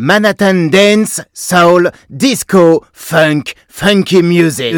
Manhattan Dance, Soul, Disco, Funk, Funky Music.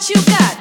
what you got.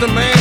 the man.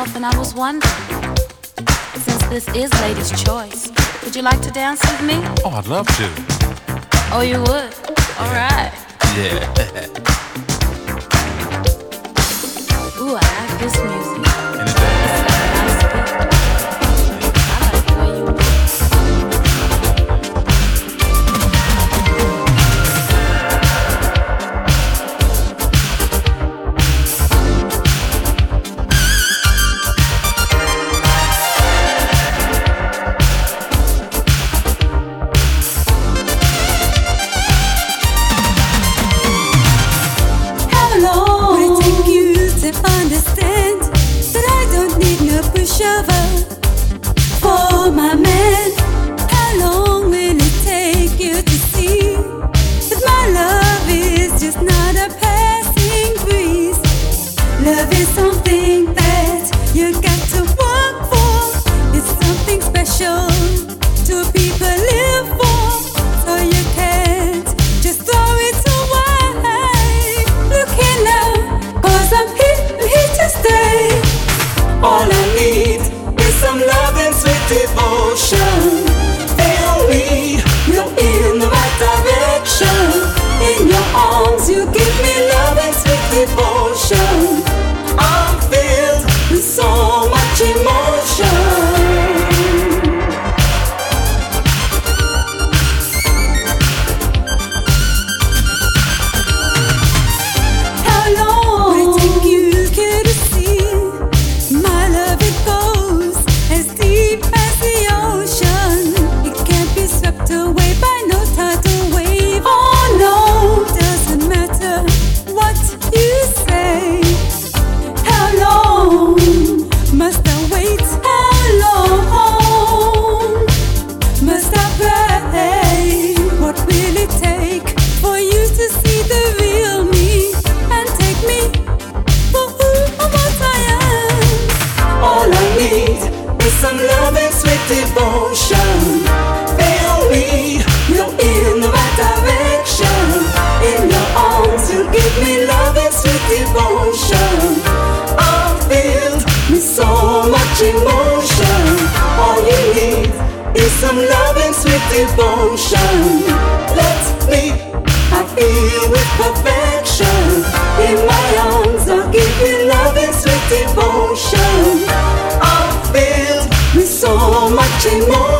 Yourself and I was wondering. Since this is Lady's Choice, would you like to dance with me? Oh, I'd love to. Oh, you would? Alright. Yeah. Ooh, I like this music. watching more.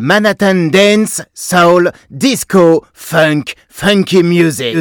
Manhattan Dance, Soul, Disco, Funk, Funky Music.